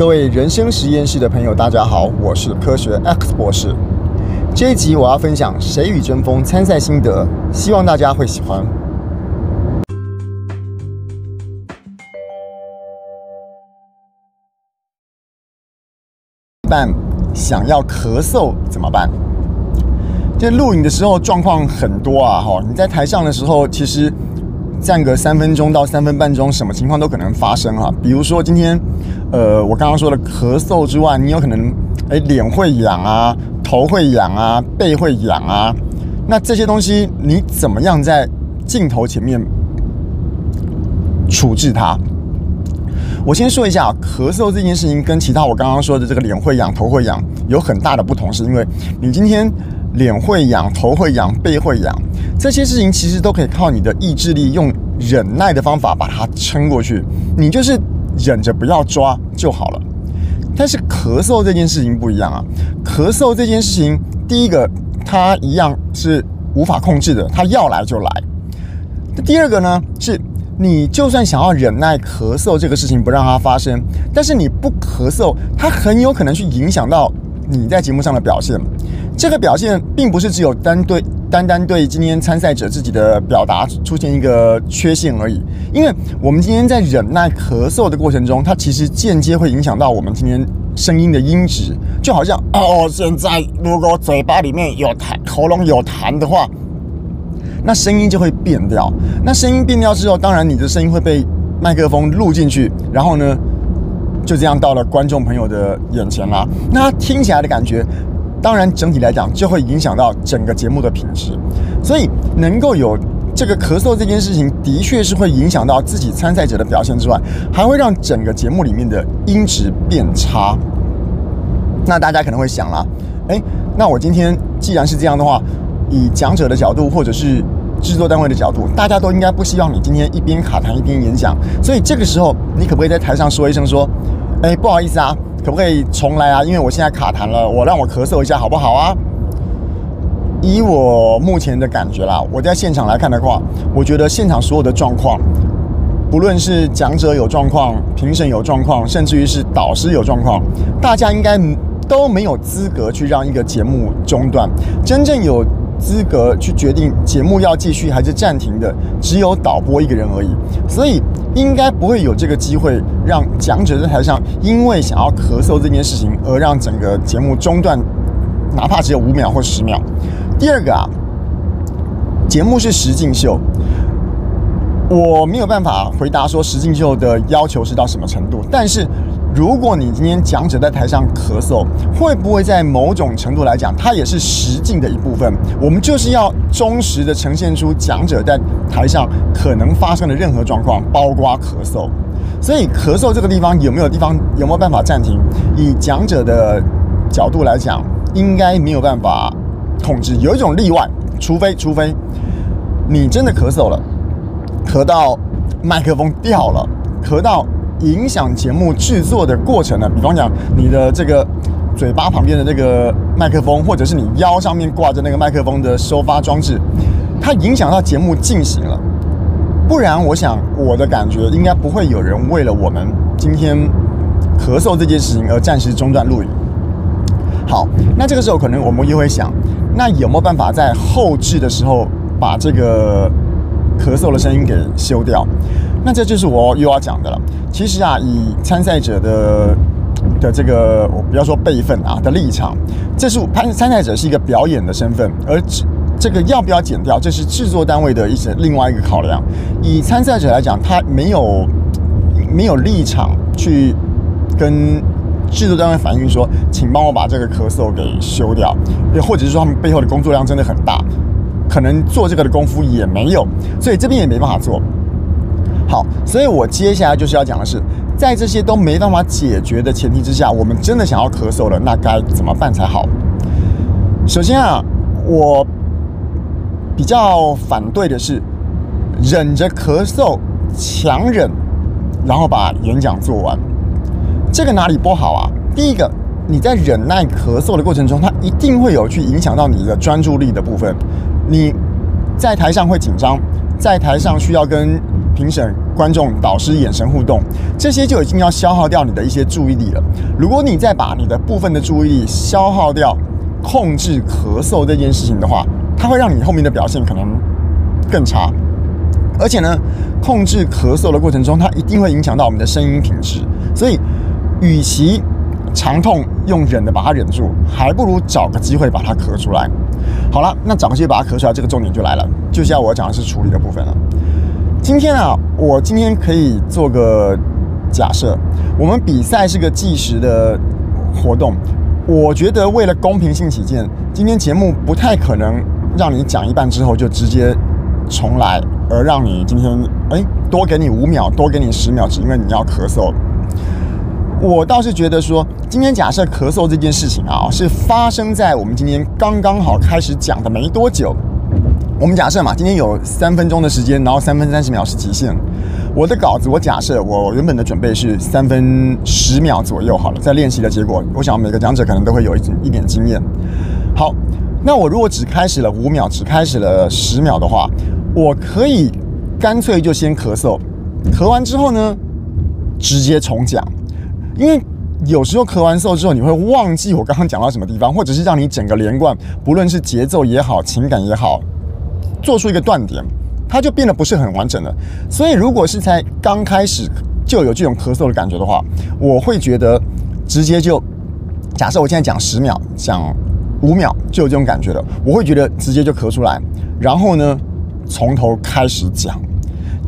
各位人生实验室的朋友，大家好，我是科学 X 博士。这一集我要分享《谁与争锋》参赛心得，希望大家会喜欢。但想要咳嗽怎么办？这录影的时候状况很多啊！哈，你在台上的时候，其实。站个三分钟到三分半钟，什么情况都可能发生啊。比如说今天，呃，我刚刚说的咳嗽之外，你有可能，哎，脸会痒啊，头会痒啊，背会痒啊。那这些东西你怎么样在镜头前面处置它？我先说一下，咳嗽这件事情跟其他我刚刚说的这个脸会痒、头会痒有很大的不同，是因为你今天。脸会痒，头会痒，背会痒，这些事情其实都可以靠你的意志力，用忍耐的方法把它撑过去。你就是忍着不要抓就好了。但是咳嗽这件事情不一样啊，咳嗽这件事情，第一个它一样是无法控制的，它要来就来。第二个呢，是你就算想要忍耐咳嗽这个事情不让它发生，但是你不咳嗽，它很有可能去影响到你在节目上的表现。这个表现并不是只有单对单单对今天参赛者自己的表达出现一个缺陷而已，因为我们今天在忍耐咳嗽的过程中，它其实间接会影响到我们今天声音的音质，就好像哦，现在如果嘴巴里面有痰，喉咙有痰的话，那声音就会变掉。那声音变掉之后，当然你的声音会被麦克风录进去，然后呢，就这样到了观众朋友的眼前啦。那听起来的感觉。当然，整体来讲就会影响到整个节目的品质，所以能够有这个咳嗽这件事情，的确是会影响到自己参赛者的表现之外，还会让整个节目里面的音质变差。那大家可能会想了，诶，那我今天既然是这样的话，以讲者的角度或者是制作单位的角度，大家都应该不希望你今天一边卡痰一边演讲，所以这个时候你可不可以在台上说一声说，诶，不好意思啊。可不可以重来啊？因为我现在卡痰了，我让我咳嗽一下好不好啊？以我目前的感觉啦，我在现场来看的话，我觉得现场所有的状况，不论是讲者有状况、评审有状况，甚至于是导师有状况，大家应该都没有资格去让一个节目中断。真正有资格去决定节目要继续还是暂停的，只有导播一个人而已。所以。应该不会有这个机会让讲者在台上因为想要咳嗽这件事情而让整个节目中断，哪怕只有五秒或十秒。第二个啊，节目是实境秀，我没有办法回答说实境秀的要求是到什么程度，但是。如果你今天讲者在台上咳嗽，会不会在某种程度来讲，它也是实境的一部分？我们就是要忠实的呈现出讲者在台上可能发生的任何状况，包括咳嗽。所以咳嗽这个地方有没有地方有没有办法暂停？以讲者的角度来讲，应该没有办法控制。有一种例外，除非除非你真的咳嗽了，咳到麦克风掉了，咳到。影响节目制作的过程呢？比方讲，你的这个嘴巴旁边的这个麦克风，或者是你腰上面挂着那个麦克风的收发装置，它影响到节目进行了。不然，我想我的感觉应该不会有人为了我们今天咳嗽这件事情而暂时中断录影。好，那这个时候可能我们又会想，那有没有办法在后制的时候把这个咳嗽的声音给修掉？那这就是我又要讲的了。其实啊，以参赛者的的这个，我不要说辈分啊的立场，这是参参赛者是一个表演的身份，而这这个要不要剪掉，这是制作单位的一些另外一个考量。以参赛者来讲，他没有没有立场去跟制作单位反映说，请帮我把这个咳嗽给修掉，又或者是说他们背后的工作量真的很大，可能做这个的功夫也没有，所以这边也没办法做。好，所以我接下来就是要讲的是，在这些都没办法解决的前提之下，我们真的想要咳嗽了，那该怎么办才好？首先啊，我比较反对的是忍着咳嗽，强忍，然后把演讲做完，这个哪里不好啊？第一个，你在忍耐咳嗽的过程中，它一定会有去影响到你的专注力的部分，你在台上会紧张，在台上需要跟评审、观众、导师眼神互动，这些就已经要消耗掉你的一些注意力了。如果你再把你的部分的注意力消耗掉，控制咳嗽这件事情的话，它会让你后面的表现可能更差。而且呢，控制咳嗽的过程中，它一定会影响到我们的声音品质。所以，与其长痛用忍的把它忍住，还不如找个机会把它咳出来。好了，那找个机会把它咳出来，这个重点就来了，就是要我讲的是处理的部分了。今天啊，我今天可以做个假设，我们比赛是个计时的活动。我觉得为了公平性起见，今天节目不太可能让你讲一半之后就直接重来，而让你今天哎多给你五秒，多给你十秒，只因为你要咳嗽。我倒是觉得说，今天假设咳嗽这件事情啊，是发生在我们今天刚刚好开始讲的没多久。我们假设嘛，今天有三分钟的时间，然后三分三十秒是极限。我的稿子，我假设我原本的准备是三分十秒左右好了。在练习的结果，我想每个讲者可能都会有一一点经验。好，那我如果只开始了五秒，只开始了十秒的话，我可以干脆就先咳嗽，咳完之后呢，直接重讲。因为有时候咳完嗽之后，你会忘记我刚刚讲到什么地方，或者是让你整个连贯，不论是节奏也好，情感也好，做出一个断点，它就变得不是很完整了。所以，如果是才刚开始就有这种咳嗽的感觉的话，我会觉得直接就假设我现在讲十秒，讲五秒就有这种感觉了，我会觉得直接就咳出来，然后呢，从头开始讲。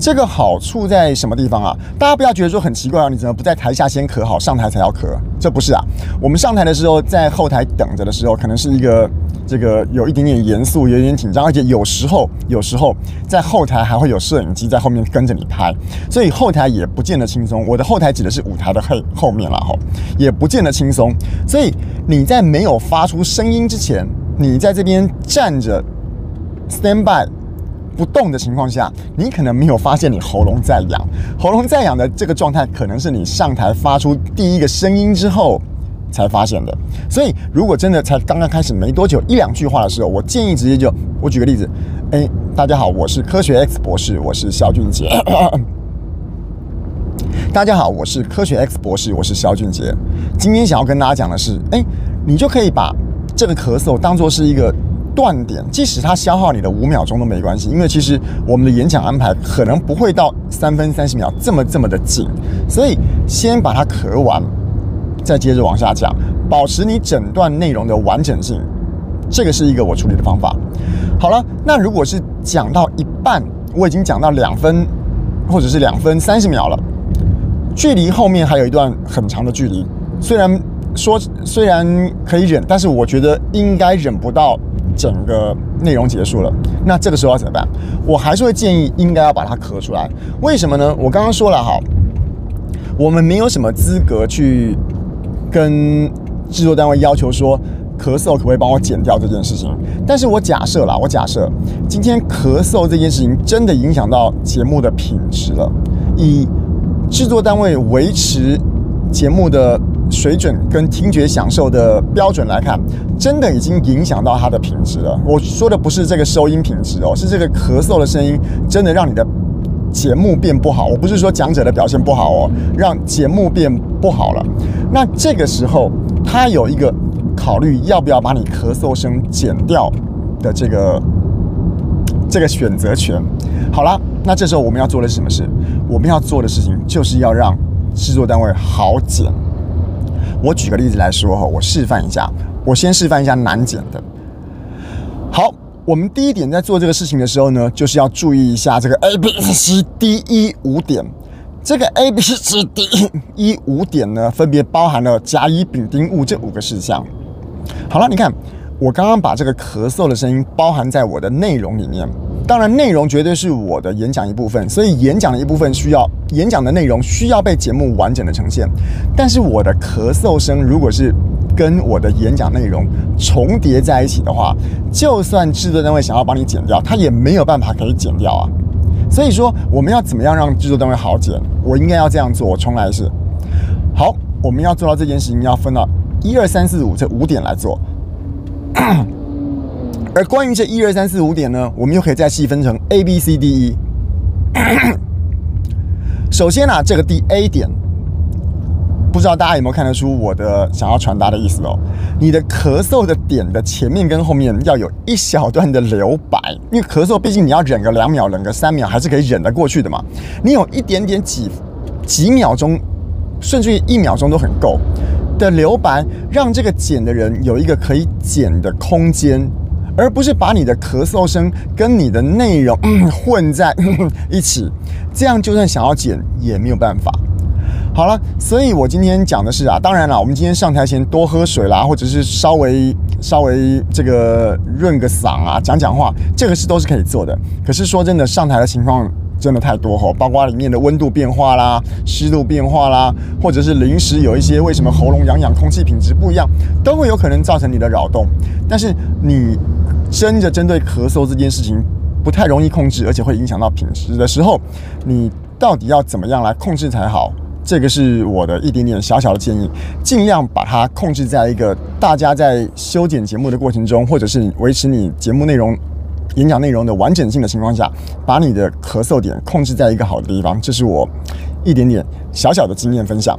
这个好处在什么地方啊？大家不要觉得说很奇怪啊，你怎么不在台下先咳好，上台才要咳？这不是啊。我们上台的时候，在后台等着的时候，可能是一个这个有一点点严肃，有一点紧张，而且有时候有时候在后台还会有摄影机在后面跟着你拍，所以后台也不见得轻松。我的后台指的是舞台的后后面了哈，也不见得轻松。所以你在没有发出声音之前，你在这边站着 stand by。不动的情况下，你可能没有发现你喉咙在痒。喉咙在痒的这个状态，可能是你上台发出第一个声音之后才发现的。所以，如果真的才刚刚开始没多久，一两句话的时候，我建议直接就，我举个例子，哎，大家好，我是科学 X 博士，我是肖俊杰。大家好，我是科学 X 博士，我是肖俊杰。今天想要跟大家讲的是，哎，你就可以把这个咳嗽当做是一个。断点，即使它消耗你的五秒钟都没关系，因为其实我们的演讲安排可能不会到三分三十秒这么这么的紧，所以先把它咳完，再接着往下讲，保持你整段内容的完整性，这个是一个我处理的方法。好了，那如果是讲到一半，我已经讲到两分或者是两分三十秒了，距离后面还有一段很长的距离，虽然说虽然可以忍，但是我觉得应该忍不到。整个内容结束了，那这个时候要怎么办？我还是会建议应该要把它咳出来。为什么呢？我刚刚说了哈，我们没有什么资格去跟制作单位要求说咳嗽可不可以帮我剪掉这件事情。但是我假设啦，我假设今天咳嗽这件事情真的影响到节目的品质了，以制作单位维持节目的。水准跟听觉享受的标准来看，真的已经影响到它的品质了。我说的不是这个收音品质哦，是这个咳嗽的声音真的让你的节目变不好。我不是说讲者的表现不好哦，让节目变不好了。那这个时候，他有一个考虑要不要把你咳嗽声剪掉的这个这个选择权。好了，那这时候我们要做的是什么事？我们要做的事情就是要让制作单位好剪。我举个例子来说哈，我示范一下。我先示范一下难减的。好，我们第一点在做这个事情的时候呢，就是要注意一下这个 A B C D E 五点。这个 A B C D E 五点呢，分别包含了甲乙丙丁戊这五个事项。好了，你看，我刚刚把这个咳嗽的声音包含在我的内容里面。当然，内容绝对是我的演讲一部分，所以演讲的一部分需要演讲的内容需要被节目完整的呈现。但是我的咳嗽声如果是跟我的演讲内容重叠在一起的话，就算制作单位想要帮你剪掉，他也没有办法可以剪掉啊。所以说，我们要怎么样让制作单位好剪？我应该要这样做。我重来一次。好，我们要做到这件事情，要分到一二三四五这五点来做。而关于这一二三四五点呢，我们又可以再细分成 A B C D E。首先啊，这个第 A 点，不知道大家有没有看得出我的想要传达的意思哦？你的咳嗽的点的前面跟后面要有一小段的留白，因为咳嗽毕竟你要忍个两秒、忍个三秒，还是可以忍得过去的嘛。你有一点点几几秒钟，甚至于一秒钟都很够的留白，让这个剪的人有一个可以剪的空间。而不是把你的咳嗽声跟你的内容、混在、一起，这样就算想要剪也没有办法。好了，所以我今天讲的是啊，当然了，我们今天上台前多喝水啦，或者是稍微稍微这个润个嗓啊，讲讲话，这个是都是可以做的。可是说真的，上台的情况。真的太多吼，包括里面的温度变化啦、湿度变化啦，或者是临时有一些为什么喉咙痒痒、空气品质不一样，都会有可能造成你的扰动。但是你真的针对咳嗽这件事情不太容易控制，而且会影响到品质的时候，你到底要怎么样来控制才好？这个是我的一点点小小的建议，尽量把它控制在一个大家在修剪节目的过程中，或者是维持你节目内容。演讲内容的完整性的情况下，把你的咳嗽点控制在一个好的地方，这是我一点点小小的经验分享。